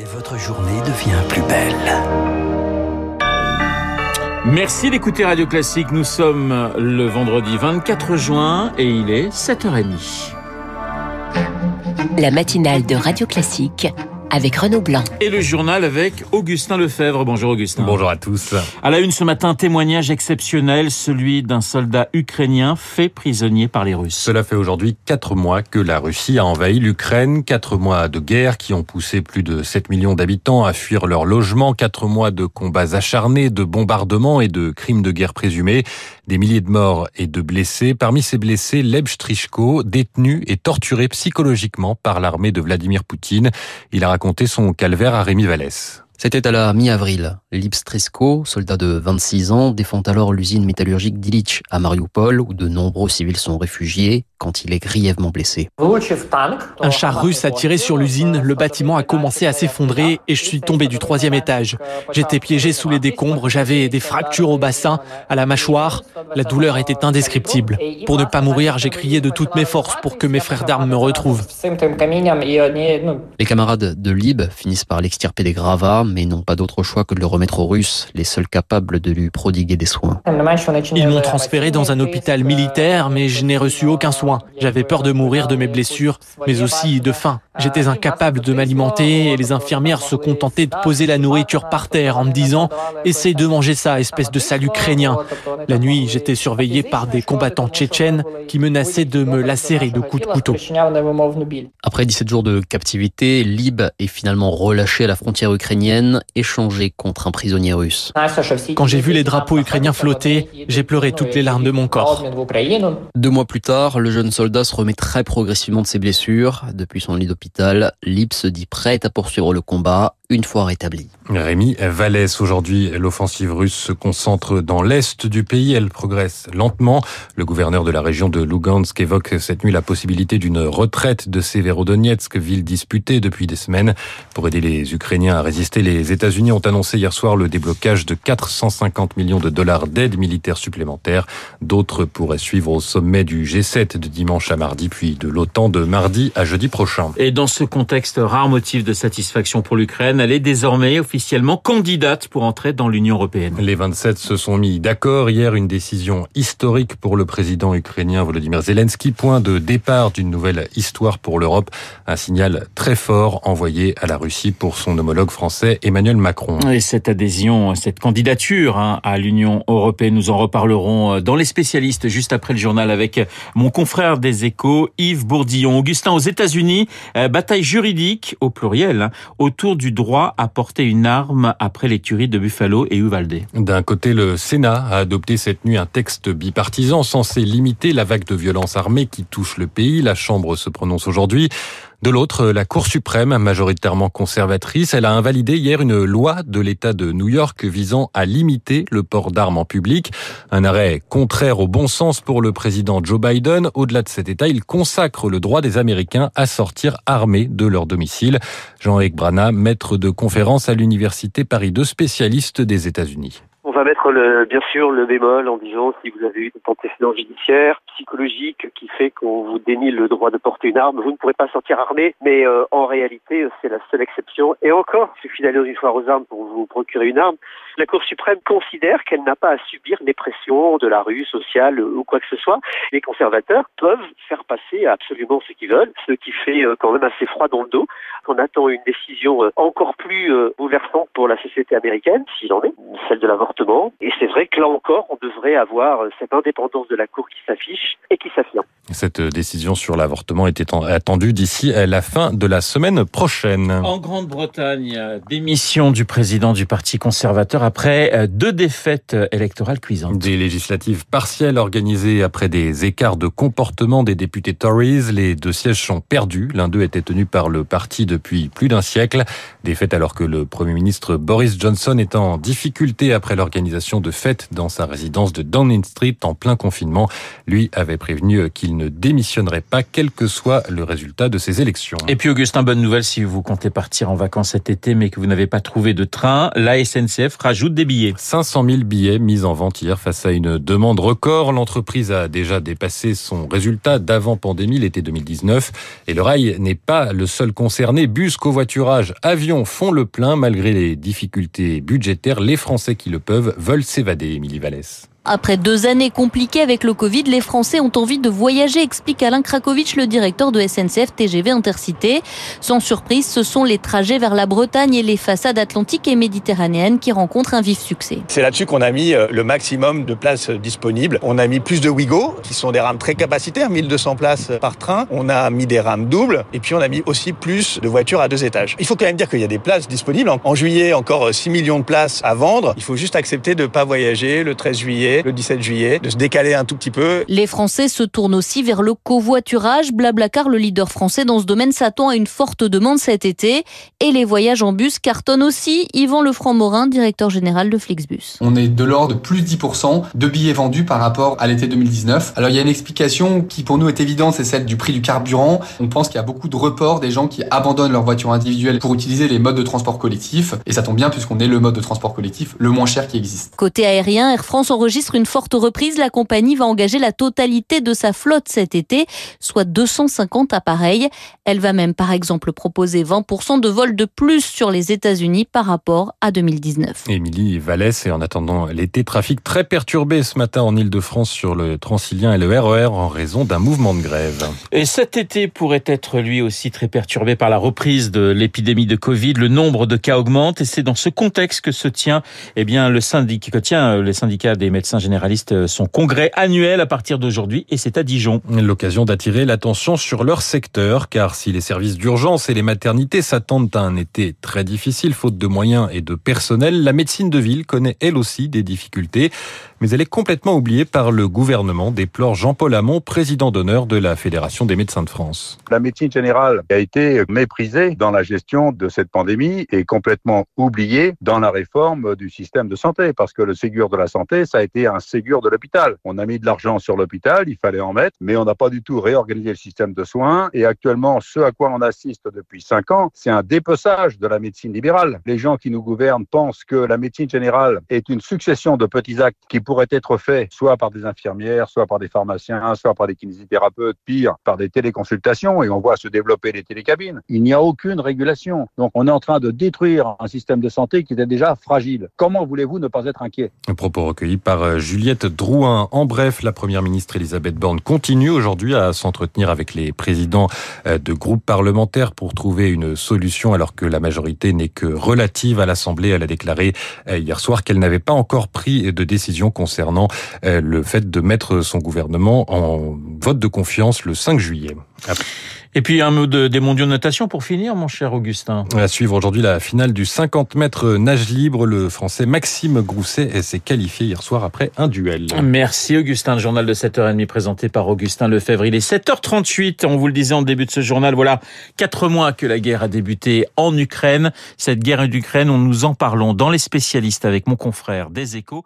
Et votre journée devient plus belle. Merci d'écouter Radio Classique. Nous sommes le vendredi 24 juin et il est 7h30. La matinale de Radio Classique avec Renaud Blanc. Et le journal avec Augustin Lefebvre. Bonjour Augustin. Bonjour à tous. À la une ce matin, témoignage exceptionnel, celui d'un soldat ukrainien fait prisonnier par les Russes. Cela fait aujourd'hui quatre mois que la Russie a envahi l'Ukraine, quatre mois de guerre qui ont poussé plus de 7 millions d'habitants à fuir leur logement, quatre mois de combats acharnés, de bombardements et de crimes de guerre présumés, des milliers de morts et de blessés. Parmi ces blessés, Leb Strichko, détenu et torturé psychologiquement par l'armée de Vladimir Poutine. Il a raconté son calvaire à Rémi Vallès. C'était à la mi-avril. Lipstrisco, soldat de 26 ans, défend alors l'usine métallurgique d'Illich à Mariupol, où de nombreux civils sont réfugiés quand il est grièvement blessé. Un char russe a tiré sur l'usine, le bâtiment a commencé à s'effondrer et je suis tombé du troisième étage. J'étais piégé sous les décombres, j'avais des fractures au bassin, à la mâchoire. La douleur était indescriptible. Pour ne pas mourir, j'ai crié de toutes mes forces pour que mes frères d'armes me retrouvent. Les camarades de Lib finissent par l'extirper des gravats, mais n'ont pas d'autre choix que de le remettre aux Russes, les seuls capables de lui prodiguer des soins. Ils m'ont transféré dans un hôpital militaire, mais je n'ai reçu aucun soin. J'avais peur de mourir de mes blessures, mais aussi de faim. J'étais incapable de m'alimenter et les infirmières se contentaient de poser la nourriture par terre en me disant « Essaye de manger ça, espèce de sale ukrainien ». La nuit, j'étais surveillé par des combattants tchétchènes qui menaçaient de me lacérer de coups de couteau. Après 17 jours de captivité, Lib est finalement relâché à la frontière ukrainienne, échangé contre un prisonnier russe. Quand j'ai vu les drapeaux ukrainiens flotter, j'ai pleuré toutes les larmes de mon corps. Deux mois plus tard, le jeune soldat se remet très progressivement de ses blessures. Depuis son lit d'hôpital, Lib se dit prêt à poursuivre le combat une fois rétabli. Rémi Vallès, aujourd'hui, l'offensive russe se concentre dans l'est du pays. Elle progresse lentement. Le gouverneur de la région de Lugansk évoque cette nuit la possibilité d'une retraite de Severodonetsk, ville disputée depuis des semaines. Pour aider les Ukrainiens à résister, les États-Unis ont annoncé hier soir le déblocage de 450 millions de dollars d'aide militaire supplémentaire. D'autres pourraient suivre au sommet du G7 de dimanche à mardi, puis de l'OTAN de mardi à jeudi prochain. Et dans ce contexte, rare motif de satisfaction pour l'Ukraine, elle est désormais officiellement candidate pour entrer dans l'Union européenne. Les 27 se sont mis d'accord hier, une décision historique pour le président ukrainien Volodymyr Zelensky, point de départ d'une nouvelle histoire pour l'Europe, un signal très fort envoyé à la Russie pour son homologue français Emmanuel Macron. Et cette adhésion, cette candidature hein, à l'Union européenne, nous en reparlerons dans les spécialistes juste après le journal avec mon confrère des échos, Yves Bourdillon. Augustin, aux États-Unis, euh, bataille juridique au pluriel hein, autour du droit à porter une arme après les tueries de Buffalo et Uvalde. D'un côté, le Sénat a adopté cette nuit un texte bipartisan censé limiter la vague de violence armée qui touche le pays. La Chambre se prononce aujourd'hui. De l'autre, la Cour suprême, majoritairement conservatrice, elle a invalidé hier une loi de l'État de New York visant à limiter le port d'armes en public. Un arrêt contraire au bon sens pour le président Joe Biden. Au-delà de cet État, il consacre le droit des Américains à sortir armés de leur domicile. Jean-Éric Brana, maître de conférence à l'Université Paris 2, spécialiste des États-Unis. On va mettre bien sûr le bémol en disant si vous avez eu des antécédents judiciaires, psychologiques qui fait qu'on vous dénie le droit de porter une arme, vous ne pourrez pas sortir armé. Mais euh, en réalité, c'est la seule exception. Et encore, il suffit d'aller dans une foire aux armes pour vous procurer une arme. La Cour suprême considère qu'elle n'a pas à subir les pressions de la rue sociale ou quoi que ce soit. Les conservateurs peuvent faire passer absolument ce qu'ils veulent, ce qui fait euh, quand même assez froid dans le dos. On attend une décision euh, encore plus bouleversante pour la société américaine, s'il en est, celle de l'avortement. Et c'est vrai que là encore, on devrait avoir cette indépendance de la Cour qui s'affiche et qui Cette décision sur l'avortement était attendue d'ici la fin de la semaine prochaine. En Grande-Bretagne, démission du président du Parti conservateur après deux défaites électorales cuisantes. Des législatives partielles organisées après des écarts de comportement des députés Tories. Les deux sièges sont perdus. L'un d'eux était tenu par le parti depuis plus d'un siècle. Défaite alors que le Premier ministre Boris Johnson est en difficulté après l'organisation de fêtes dans sa résidence de Downing Street en plein confinement. Lui avait prévenu qu'il ne démissionnerait pas, quel que soit le résultat de ces élections. Et puis Augustin, bonne nouvelle si vous comptez partir en vacances cet été mais que vous n'avez pas trouvé de train, la SNCF rajoute des billets. 500 000 billets mis en vente hier face à une demande record. L'entreprise a déjà dépassé son résultat d'avant pandémie l'été 2019 et le rail n'est pas le seul concerné. Bus, covoiturage, avions font le plein malgré les difficultés budgétaires. Les Français qui le peuvent veulent s'évader, Émilie Vallès. Après deux années compliquées avec le Covid, les Français ont envie de voyager, explique Alain Krakowicz, le directeur de SNCF TGV Intercité. Sans surprise, ce sont les trajets vers la Bretagne et les façades atlantiques et méditerranéennes qui rencontrent un vif succès. C'est là-dessus qu'on a mis euh, le maximum de places disponibles. On a mis plus de Wigo, qui sont des rames très capacitaires, 1200 places par train. On a mis des rames doubles et puis on a mis aussi plus de voitures à deux étages. Il faut quand même dire qu'il y a des places disponibles. En juillet, encore 6 millions de places à vendre. Il faut juste accepter de ne pas voyager le 13 juillet le 17 juillet, de se décaler un tout petit peu. Les Français se tournent aussi vers le covoiturage. Blablacar, le leader français dans ce domaine, s'attend à une forte demande cet été. Et les voyages en bus cartonnent aussi. Yvan Lefranc-Morin, directeur général de Flixbus. On est de l'ordre de plus de 10% de billets vendus par rapport à l'été 2019. Alors il y a une explication qui pour nous est évidente, c'est celle du prix du carburant. On pense qu'il y a beaucoup de reports des gens qui abandonnent leur voiture individuelle pour utiliser les modes de transport collectif. Et ça tombe bien puisqu'on est le mode de transport collectif le moins cher qui existe. Côté aérien, Air France enregistre une forte reprise, la compagnie va engager la totalité de sa flotte cet été, soit 250 appareils. Elle va même par exemple proposer 20% de vols de plus sur les États-Unis par rapport à 2019. Émilie Vallès, et en attendant l'été, trafic très perturbé ce matin en Ile-de-France sur le Transilien et le RER e en raison d'un mouvement de grève. Et cet été pourrait être lui aussi très perturbé par la reprise de l'épidémie de Covid. Le nombre de cas augmente et c'est dans ce contexte que se tient, eh bien, le syndicat, que tient le syndicat des médecins généralistes euh, son congrès annuel à partir d'aujourd'hui et c'est à Dijon. L'occasion d'attirer l'attention sur leur secteur car si les services d'urgence et les maternités s'attendent à un été très difficile faute de moyens et de personnel, la médecine de ville connaît elle aussi des difficultés mais elle est complètement oubliée par le gouvernement, déplore Jean-Paul Hamon, président d'honneur de la Fédération des médecins de France. La médecine générale a été méprisée dans la gestion de cette pandémie et complètement oubliée dans la réforme du système de santé, parce que le Ségur de la santé, ça a été un Ségur de l'hôpital. On a mis de l'argent sur l'hôpital, il fallait en mettre, mais on n'a pas du tout réorganisé le système de soins. Et actuellement, ce à quoi on assiste depuis cinq ans, c'est un dépeçage de la médecine libérale. Les gens qui nous gouvernent pensent que la médecine générale est une succession de petits actes qui pourrait être fait soit par des infirmières, soit par des pharmaciens, soit par des kinésithérapeutes, pire, par des téléconsultations, et on voit se développer les télécabines. Il n'y a aucune régulation. Donc on est en train de détruire un système de santé qui était déjà fragile. Comment voulez-vous ne pas être inquiet? Un propos recueilli par euh, Juliette Drouin. En bref, la première ministre Elisabeth Borne continue aujourd'hui à s'entretenir avec les présidents euh, de groupes parlementaires pour trouver une solution alors que la majorité n'est que relative à l'Assemblée. Elle a déclaré euh, hier soir qu'elle n'avait pas encore pris de décision concernant le fait de mettre son gouvernement en vote de confiance le 5 juillet. Et puis un mot de, des mondiaux de natation pour finir, mon cher Augustin. À suivre aujourd'hui la finale du 50 mètres nage libre. Le Français Maxime Grousset s'est qualifié hier soir après un duel. Merci Augustin. Le journal de 7h30 présenté par Augustin Lefebvre. Il est 7h38. On vous le disait en début de ce journal. Voilà, quatre mois que la guerre a débuté en Ukraine. Cette guerre en Ukraine, on nous en parlons dans les spécialistes avec mon confrère des échos.